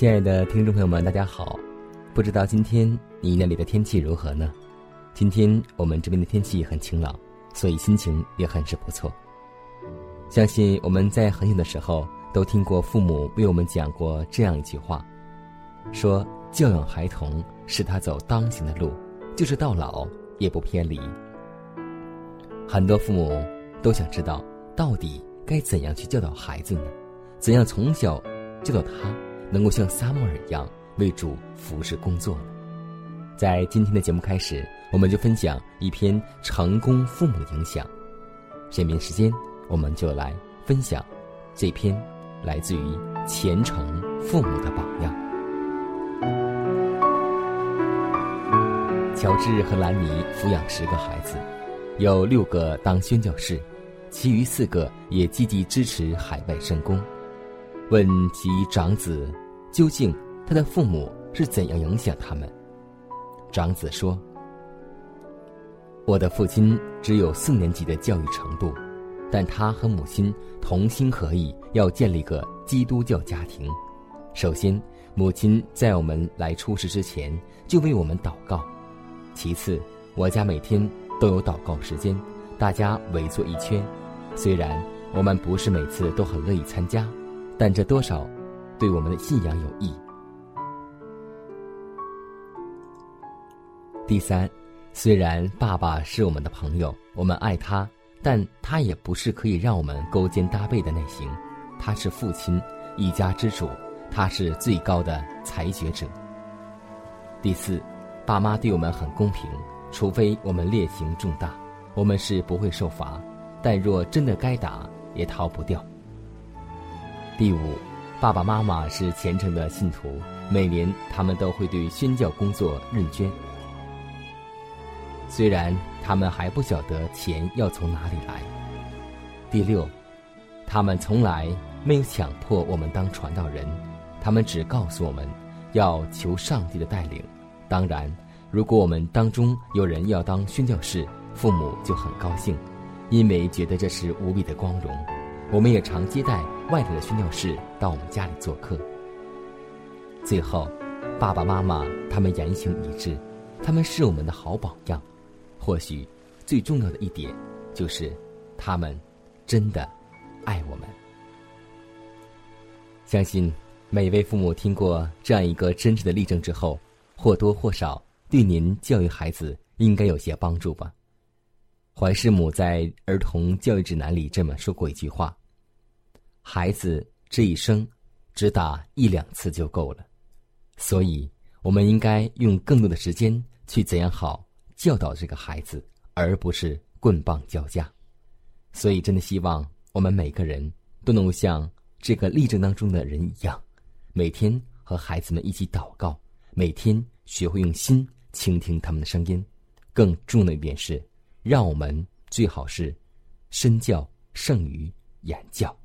亲爱的听众朋友们，大家好！不知道今天你那里的天气如何呢？今天我们这边的天气很晴朗，所以心情也很是不错。相信我们在很小的时候都听过父母为我们讲过这样一句话，说教养孩童，是他走当行的路，就是到老也不偏离。很多父母都想知道，到底该怎样去教导孩子呢？怎样从小教导他？能够像撒母耳一样为主服侍工作呢？在今天的节目开始，我们就分享一篇成功父母的影响。下面时间，我们就来分享这篇来自于虔诚父母的榜样。乔治和兰尼抚养十个孩子，有六个当宣教士，其余四个也积极支持海外圣工。问其长子，究竟他的父母是怎样影响他们？长子说：“我的父亲只有四年级的教育程度，但他和母亲同心合意要建立个基督教家庭。首先，母亲在我们来出世之前就为我们祷告；其次，我家每天都有祷告时间，大家围坐一圈。虽然我们不是每次都很乐意参加。”但这多少对我们的信仰有益。第三，虽然爸爸是我们的朋友，我们爱他，但他也不是可以让我们勾肩搭背的类型。他是父亲，一家之主，他是最高的裁决者。第四，爸妈对我们很公平，除非我们烈行重大，我们是不会受罚；但若真的该打，也逃不掉。第五，爸爸妈妈是虔诚的信徒，每年他们都会对宣教工作认捐。虽然他们还不晓得钱要从哪里来。第六，他们从来没有强迫我们当传道人，他们只告诉我们要求上帝的带领。当然，如果我们当中有人要当宣教士，父母就很高兴，因为觉得这是无比的光荣。我们也常接待外地的宣教士到我们家里做客。最后，爸爸妈妈他们言行一致，他们是我们的好榜样。或许最重要的一点，就是他们真的爱我们。相信每位父母听过这样一个真实的例证之后，或多或少对您教育孩子应该有些帮助吧。怀师母在《儿童教育指南》里这么说过一句话。孩子这一生，只打一两次就够了，所以我们应该用更多的时间去怎样好教导这个孩子，而不是棍棒交加。所以，真的希望我们每个人都能够像这个例证当中的人一样，每天和孩子们一起祷告，每天学会用心倾听他们的声音。更重要的一点是，让我们最好是身教胜于言教。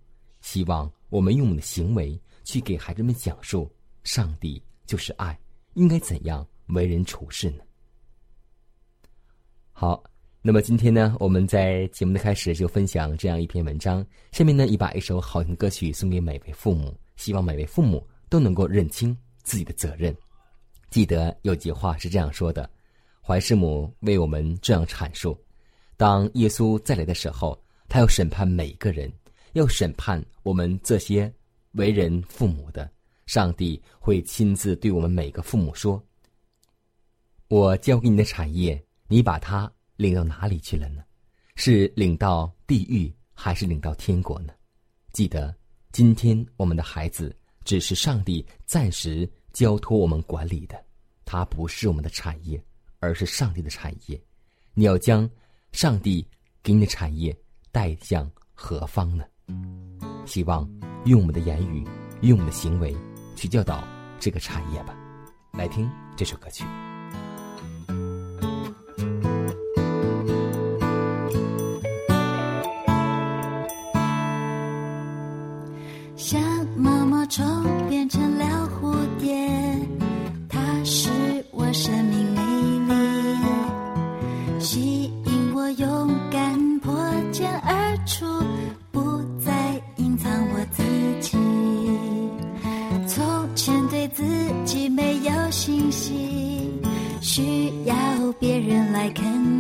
希望我们用我们的行为去给孩子们讲述，上帝就是爱，应该怎样为人处事呢？好，那么今天呢，我们在节目的开始就分享这样一篇文章。下面呢，也把一首好听的歌曲送给每位父母，希望每位父母都能够认清自己的责任。记得有句话是这样说的：怀师母为我们这样阐述，当耶稣再来的时候，他要审判每个人，要审判我们这些为人父母的。上帝会亲自对我们每个父母说：“我交给你的产业，你把它。”领到哪里去了呢？是领到地狱，还是领到天国呢？记得，今天我们的孩子只是上帝暂时交托我们管理的，他不是我们的产业，而是上帝的产业。你要将上帝给你的产业带向何方呢？希望用我们的言语，用我们的行为去教导这个产业吧。来听这首歌曲。I can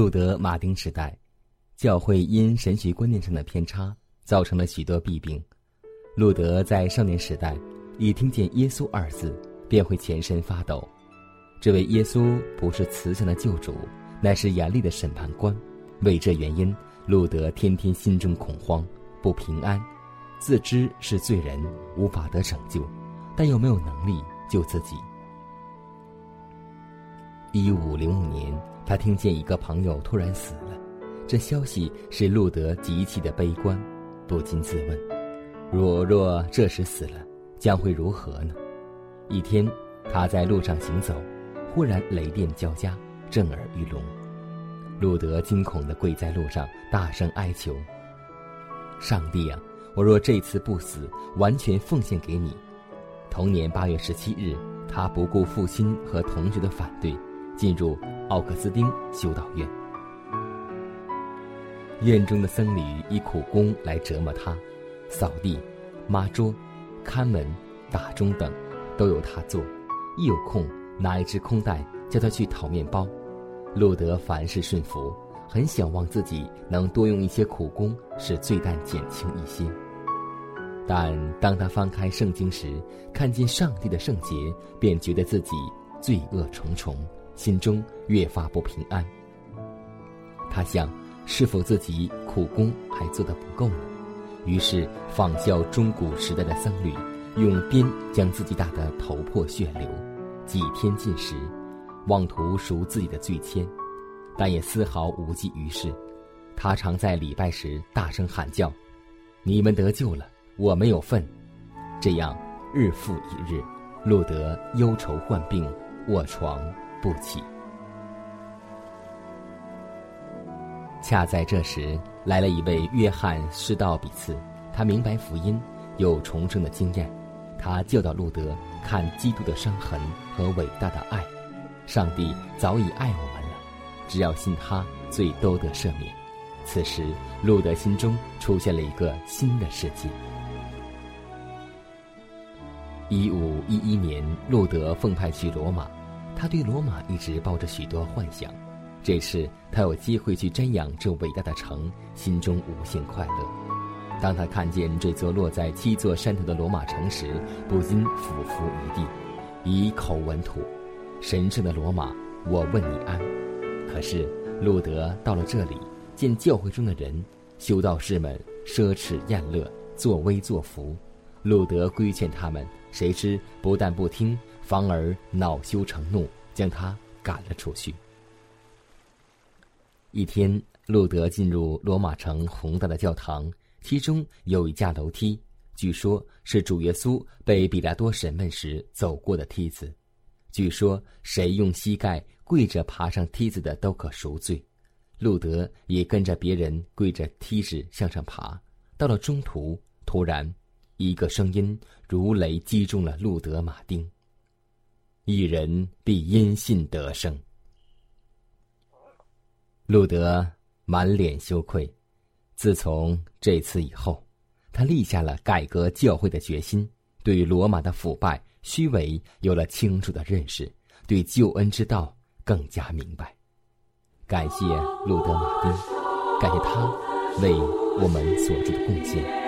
路德马丁时代，教会因神学观念上的偏差，造成了许多弊病。路德在少年时代，一听见“耶稣”二字，便会全身发抖。这位耶稣不是慈祥的救主，乃是严厉的审判官。为这原因，路德天天心中恐慌，不平安，自知是罪人，无法得拯救，但又没有能力救自己。一五零五年，他听见一个朋友突然死了，这消息使路德极其的悲观，不禁自问：若若这时死了，将会如何呢？一天，他在路上行走，忽然雷电交加，震耳欲聋。路德惊恐地跪在路上，大声哀求：“上帝啊，我若这次不死，完全奉献给你。”同年八月十七日，他不顾父亲和同学的反对。进入奥克斯丁修道院，院中的僧侣以苦工来折磨他，扫地、抹桌、看门、打钟等，都由他做。一有空，拿一只空袋叫他去讨面包。路德凡事顺服，很想望自己能多用一些苦工，使罪担减轻一些。但当他翻开圣经时，看见上帝的圣洁，便觉得自己罪恶重重。心中越发不平安。他想，是否自己苦功还做得不够呢？于是仿效中古时代的僧侣，用鞭将自己打得头破血流，几天禁食，妄图赎自己的罪愆，但也丝毫无济于事。他常在礼拜时大声喊叫：“你们得救了，我没有份。”这样日复一日，路德忧愁患病，卧床。不起。恰在这时，来了一位约翰施道比茨，他明白福音，有重生的经验。他教导路德看基督的伤痕和伟大的爱。上帝早已爱我们了，只要信他，罪都得赦免。此时，路德心中出现了一个新的世界。一五一一年，路德奉派去罗马。他对罗马一直抱着许多幻想，这次他有机会去瞻仰这伟大的城，心中无限快乐。当他看见这座落在七座山头的罗马城时，不禁俯伏于地，以口吻吐：“神圣的罗马，我问你安。”可是路德到了这里，见教会中的人、修道士们奢侈宴乐，作威作福，路德规劝他们，谁知不但不听。反而恼羞成怒，将他赶了出去。一天，路德进入罗马城宏大的教堂，其中有一架楼梯，据说是主耶稣被比拉多审问时走过的梯子。据说谁用膝盖跪着爬上梯子的都可赎罪。路德也跟着别人跪着梯子向上爬。到了中途，突然，一个声音如雷击中了路德马丁。一人必因信得生。路德满脸羞愧。自从这次以后，他立下了改革教会的决心，对罗马的腐败、虚伪有了清楚的认识，对救恩之道更加明白。感谢路德马丁，感谢他为我们所做的贡献。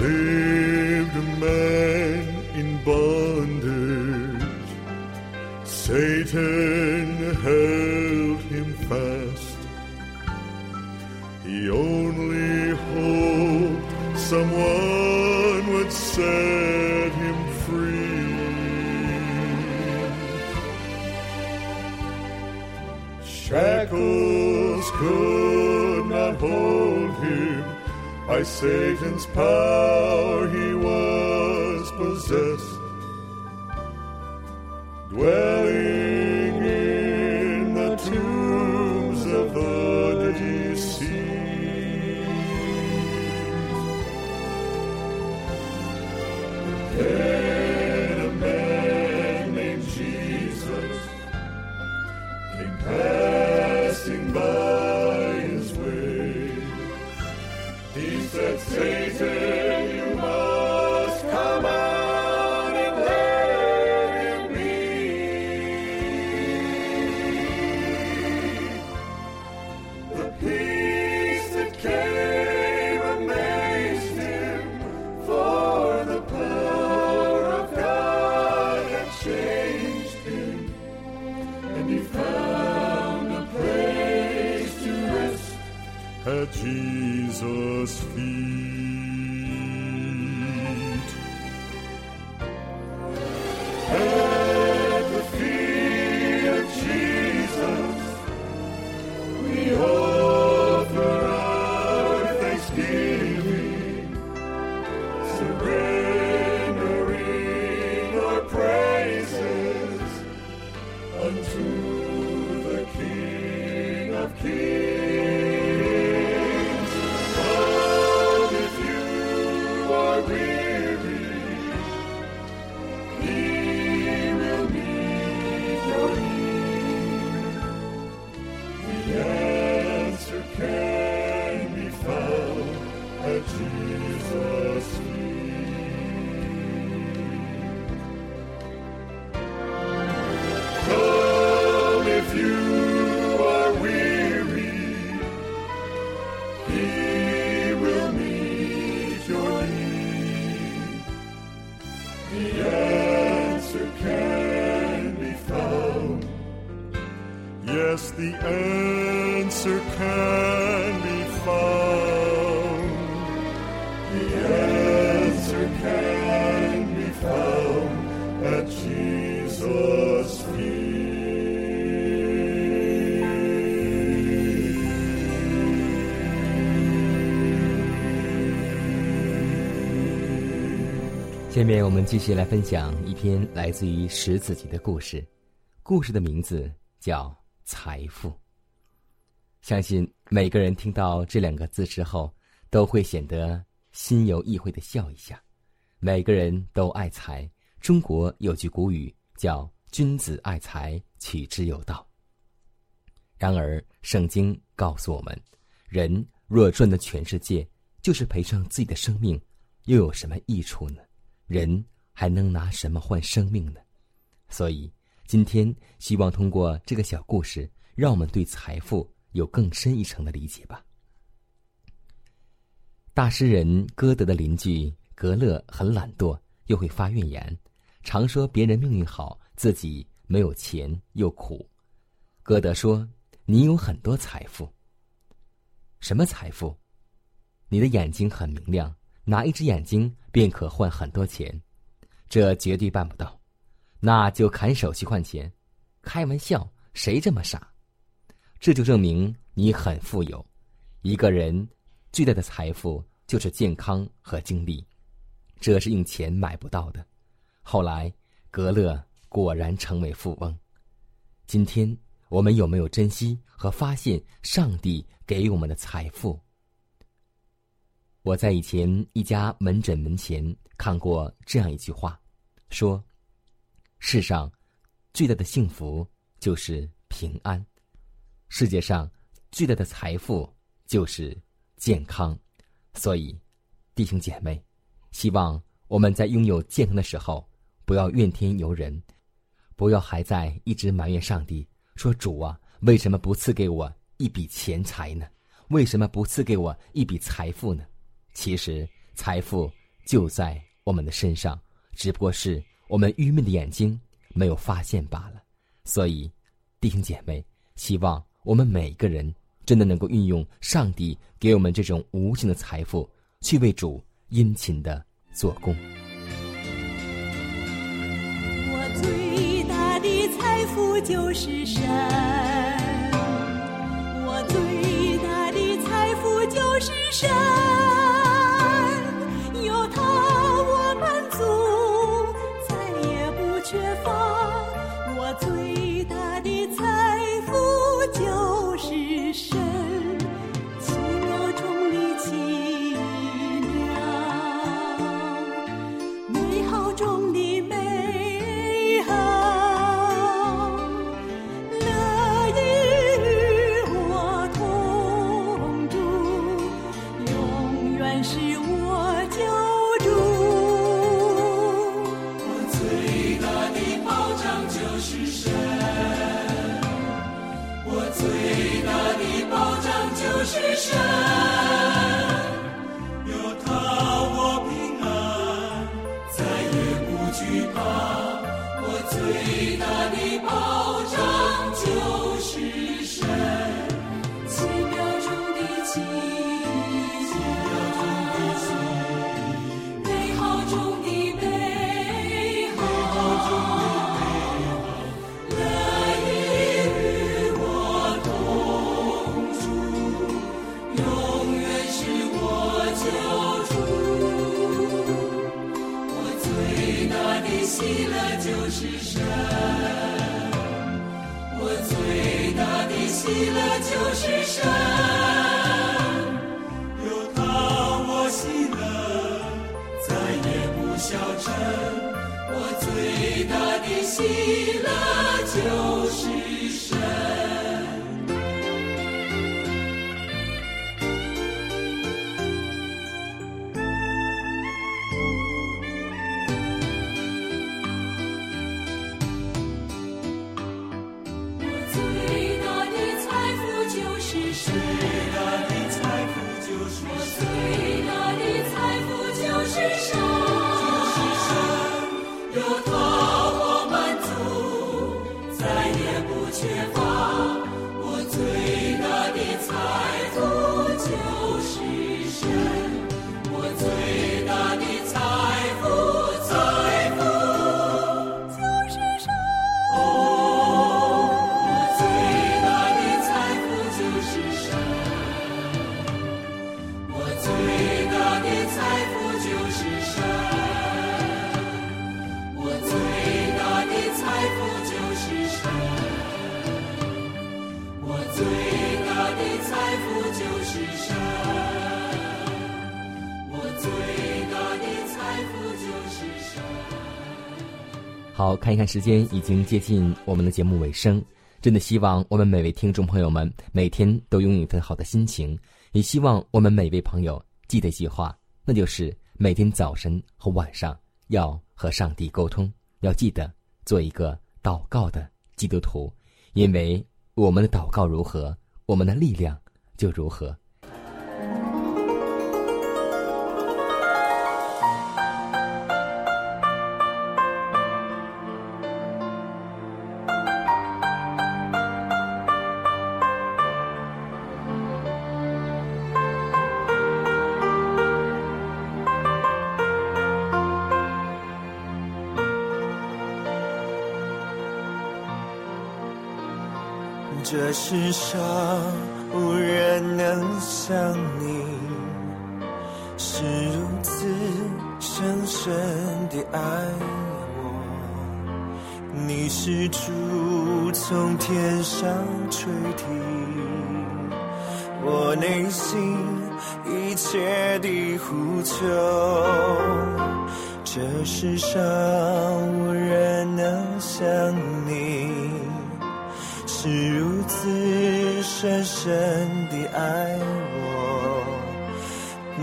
Lived a man in bondage. Satan held him fast. He only hoped someone would set him free. Shackles could not hold him. By Satan's power possessed. Dwelling in the tombs of the deceased. Yes, the answer can be found. The answer can be found at Jesus' feet. 下面我们继续来分享一篇来自于十子集的故事，故事的名字叫《 财富》。相信每个人听到这两个字之后，都会显得心有意会的笑一下。每个人都爱财，中国有句古语叫“君子爱财，取之有道”。然而，圣经告诉我们，人若赚得全世界，就是赔上自己的生命，又有什么益处呢？人还能拿什么换生命呢？所以，今天希望通过这个小故事，让我们对财富有更深一层的理解吧。大诗人歌德的邻居格勒很懒惰，又会发怨言，常说别人命运好，自己没有钱又苦。歌德说：“你有很多财富。什么财富？你的眼睛很明亮，拿一只眼睛便可换很多钱，这绝对办不到。那就砍手去换钱，开玩笑，谁这么傻？这就证明你很富有。一个人最大的财富就是健康和精力，这是用钱买不到的。后来，格勒果然成为富翁。今天我们有没有珍惜和发现上帝给我们的财富？我在以前一家门诊门前看过这样一句话，说：“世上最大的幸福就是平安，世界上最大的财富就是健康。”所以，弟兄姐妹，希望我们在拥有健康的时候，不要怨天尤人，不要还在一直埋怨上帝，说：“主啊，为什么不赐给我一笔钱财呢？为什么不赐给我一笔财富呢？”其实，财富就在我们的身上，只不过是我们愚昧的眼睛没有发现罢了。所以，弟兄姐妹，希望我们每个人。真的能够运用上帝给我们这种无形的财富，去为主殷勤的做工。我最大的财富就是神，我最大的财富就是神，的喜乐就好，看一看时间，已经接近我们的节目尾声。真的希望我们每位听众朋友们每天都拥有一份好的心情，也希望我们每位朋友记得一句话，那就是每天早晨和晚上要和上帝沟通，要记得做一个祷告的基督徒，因为我们的祷告如何，我们的力量就如何。这世上无人能像你，是如此深深地爱我。你是主从天上垂听我内心一切的呼求。这世上无人能像你，是如深深的爱我。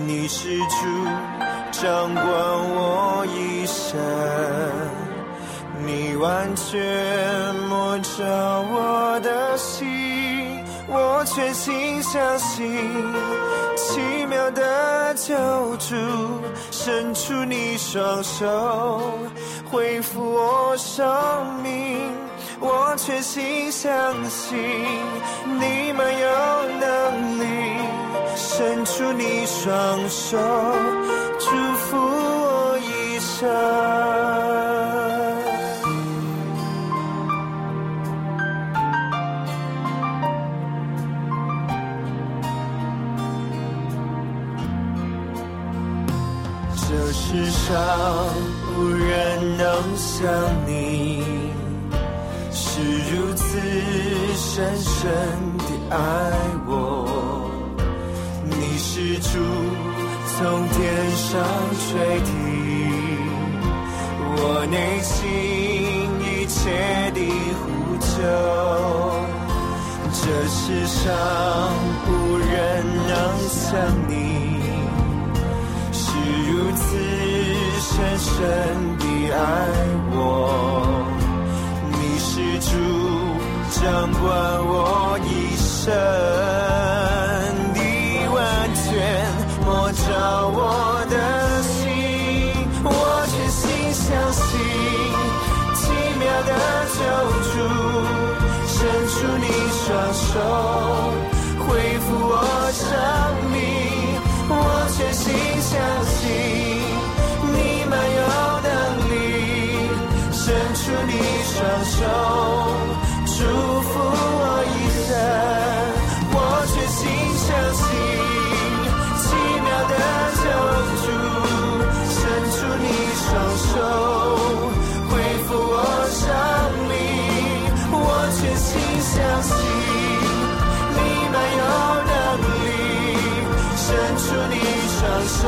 你是主掌管我一生，你完全摸着我的心，我全心相信，奇妙的救主伸出你双手，恢复我生命。我全心相信，你们有能力伸出你双手，祝福我一生。这世上无人能像你，深深的爱我。你是主从天上垂听我内心一切的呼求。这世上无人能像你。是如此深深的爱我，掌管我一生，你完全摸着我的心，我全心相信，奇妙的救主伸出你双手，恢复我生命。我全心相信，你满有能力，伸出你双手，祝福我一生。我全心相信，奇妙的救主，伸出你双手，恢复我生命。我全心相信，你满有能力。伸出你双手，